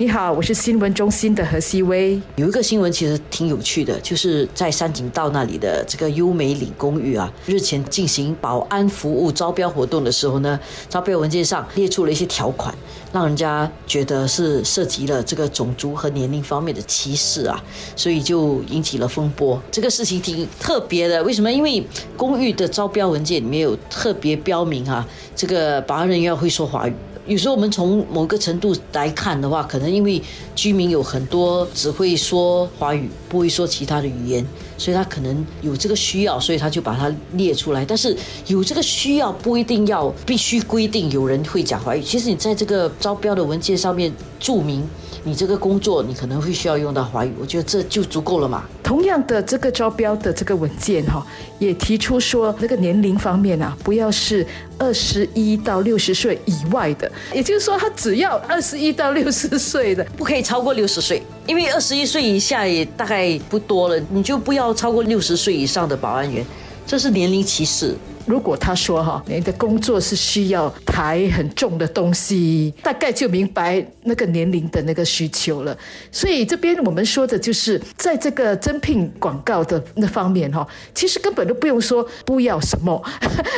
你好，我是新闻中心的何希薇。有一个新闻其实挺有趣的，就是在山景道那里的这个优美岭公寓啊，日前进行保安服务招标活动的时候呢，招标文件上列出了一些条款，让人家觉得是涉及了这个种族和年龄方面的歧视啊，所以就引起了风波。这个事情挺特别的，为什么？因为公寓的招标文件里面有特别标明啊，这个保安人员会说华语。有时候我们从某个程度来看的话，可能因为居民有很多只会说华语，不会说其他的语言，所以他可能有这个需要，所以他就把它列出来。但是有这个需要不一定要必须规定有人会讲华语。其实你在这个招标的文件上面注明。你这个工作，你可能会需要用到华语，我觉得这就足够了嘛。同样的，这个招标的这个文件哈，也提出说，那个年龄方面啊，不要是二十一到六十岁以外的，也就是说，他只要二十一到六十岁的，不可以超过六十岁，因为二十一岁以下也大概不多了，你就不要超过六十岁以上的保安员，这是年龄歧视。如果他说哈，你的工作是需要抬很重的东西，大概就明白那个年龄的那个需求了。所以这边我们说的就是，在这个征聘广告的那方面哈，其实根本都不用说 不要什么，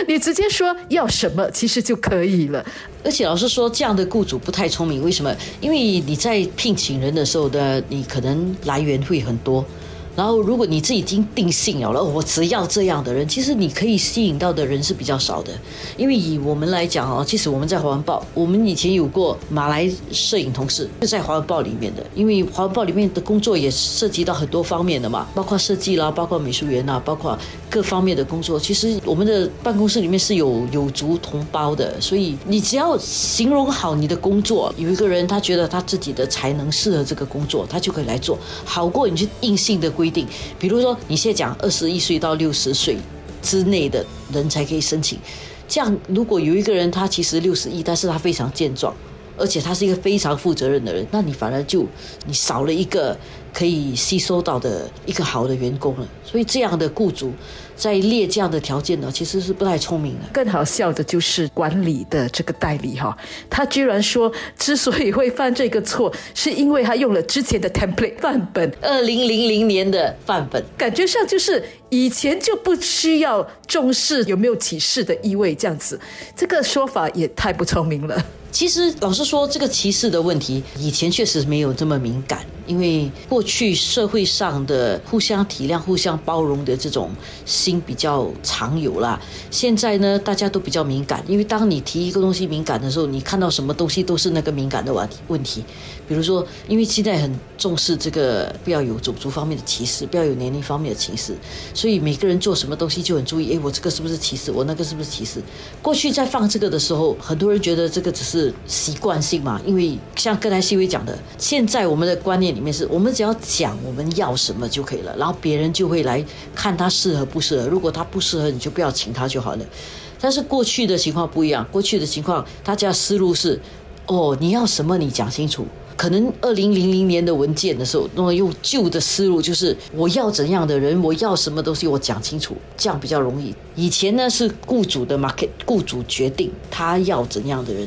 你直接说要什么，其实就可以了。而且老师说，这样的雇主不太聪明，为什么？因为你在聘请人的时候的，你可能来源会很多。然后，如果你自己已经定性了，我只要这样的人，其实你可以吸引到的人是比较少的。因为以我们来讲哦，即使我们在华文报，我们以前有过马来摄影同事，就在华文报里面的。因为华文报里面的工作也涉及到很多方面的嘛，包括设计啦，包括美术员呐，包括各方面的工作。其实我们的办公室里面是有有族同胞的，所以你只要形容好你的工作，有一个人他觉得他自己的才能适合这个工作，他就可以来做，好过你去硬性的。规定，比如说你现在讲二十一岁到六十岁之内的人才可以申请，这样如果有一个人他其实六十一，但是他非常健壮，而且他是一个非常负责任的人，那你反而就你少了一个可以吸收到的一个好的员工了。所以这样的雇主。在列这样的条件呢，其实是不太聪明的。更好笑的就是管理的这个代理哈，他居然说之所以会犯这个错，是因为他用了之前的 template 范本，二零零零年的范本，感觉上就是以前就不需要重视有没有歧视的意味，这样子，这个说法也太不聪明了。其实老实说，这个歧视的问题以前确实没有这么敏感，因为过去社会上的互相体谅、互相包容的这种。心比较常有啦。现在呢，大家都比较敏感，因为当你提一个东西敏感的时候，你看到什么东西都是那个敏感的问。问题，比如说，因为现在很重视这个，不要有种族方面的歧视，不要有年龄方面的歧视，所以每个人做什么东西就很注意。哎，我这个是不是歧视？我那个是不是歧视？过去在放这个的时候，很多人觉得这个只是是习惯性嘛，因为像刚才细微讲的，现在我们的观念里面是我们只要讲我们要什么就可以了，然后别人就会来看他适合不适合。如果他不适合，你就不要请他就好了。但是过去的情况不一样，过去的情况，大家思路是：哦，你要什么你讲清楚。可能二零零零年的文件的时候，那么用旧的思路，就是我要怎样的人，我要什么东西，我讲清楚，这样比较容易。以前呢是雇主的 market，雇主决定他要怎样的人，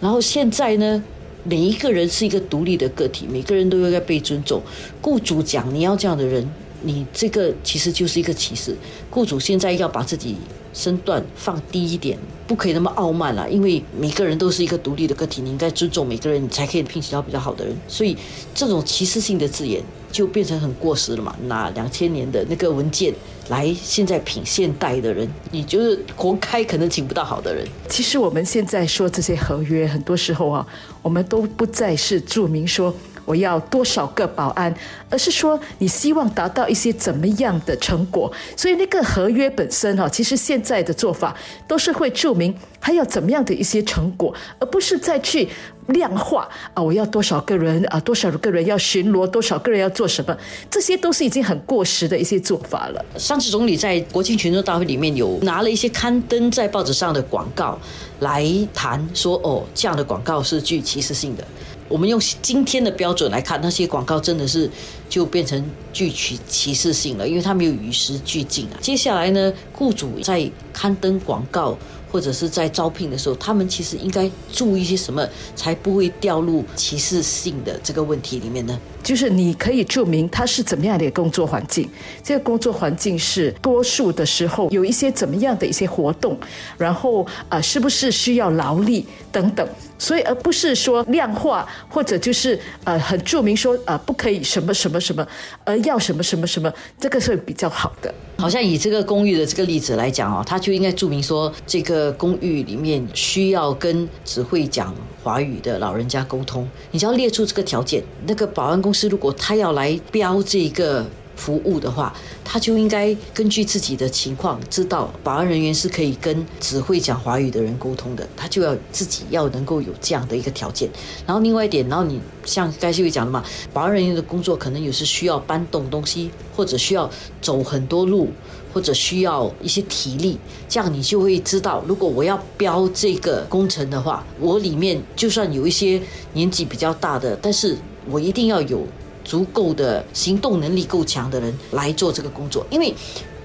然后现在呢，每一个人是一个独立的个体，每个人都应该被尊重。雇主讲你要这样的人。你这个其实就是一个歧视。雇主现在要把自己身段放低一点，不可以那么傲慢了。因为每个人都是一个独立的个体，你应该尊重每个人，你才可以聘请到比较好的人。所以这种歧视性的字眼就变成很过时了嘛。拿两千年的那个文件来，现在品现代的人，你就是活该可能请不到好的人。其实我们现在说这些合约，很多时候啊，我们都不再是注明说。我要多少个保安，而是说你希望达到一些怎么样的成果？所以那个合约本身哈，其实现在的做法都是会注明还要怎么样的一些成果，而不是再去量化啊，我要多少个人啊，多少个人要巡逻，多少个人要做什么？这些都是已经很过时的一些做法了。上次总理在国庆群众大会里面有拿了一些刊登在报纸上的广告来谈，说哦，这样的广告是具歧视性的。我们用今天的标准来看，那些广告真的是就变成具歧歧视性了，因为它没有与时俱进啊。接下来呢，雇主在刊登广告。或者是在招聘的时候，他们其实应该注意些什么，才不会掉入歧视性的这个问题里面呢？就是你可以注明他是怎么样的工作环境，这个工作环境是多数的时候有一些怎么样的一些活动，然后啊，是不是需要劳力等等，所以而不是说量化或者就是呃很注明说呃不可以什么什么什么，而要什么什么什么，这个是比较好的。好像以这个公寓的这个例子来讲哦，他就应该注明说这个公寓里面需要跟只会讲华语的老人家沟通，你只要列出这个条件，那个保安公司，如果他要来标这个服务的话，他就应该根据自己的情况，知道保安人员是可以跟只会讲华语的人沟通的，他就要自己要能够有这样的一个条件。然后另外一点，然后你像该这位讲的嘛，保安人员的工作可能有时需要搬动东西，或者需要走很多路，或者需要一些体力，这样你就会知道，如果我要标这个工程的话，我里面就算有一些年纪比较大的，但是。我一定要有足够的行动能力够强的人来做这个工作，因为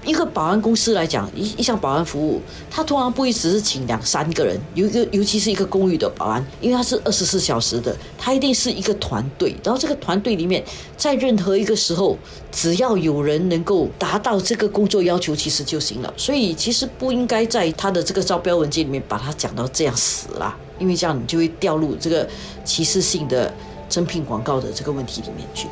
一个保安公司来讲，一一项保安服务，他通常不会只是请两三个人，有一个尤其是一个公寓的保安，因为他是二十四小时的，他一定是一个团队，然后这个团队里面，在任何一个时候，只要有人能够达到这个工作要求，其实就行了。所以其实不应该在他的这个招标文件里面把它讲到这样死啦，因为这样你就会掉入这个歧视性的。征聘广告的这个问题里面去。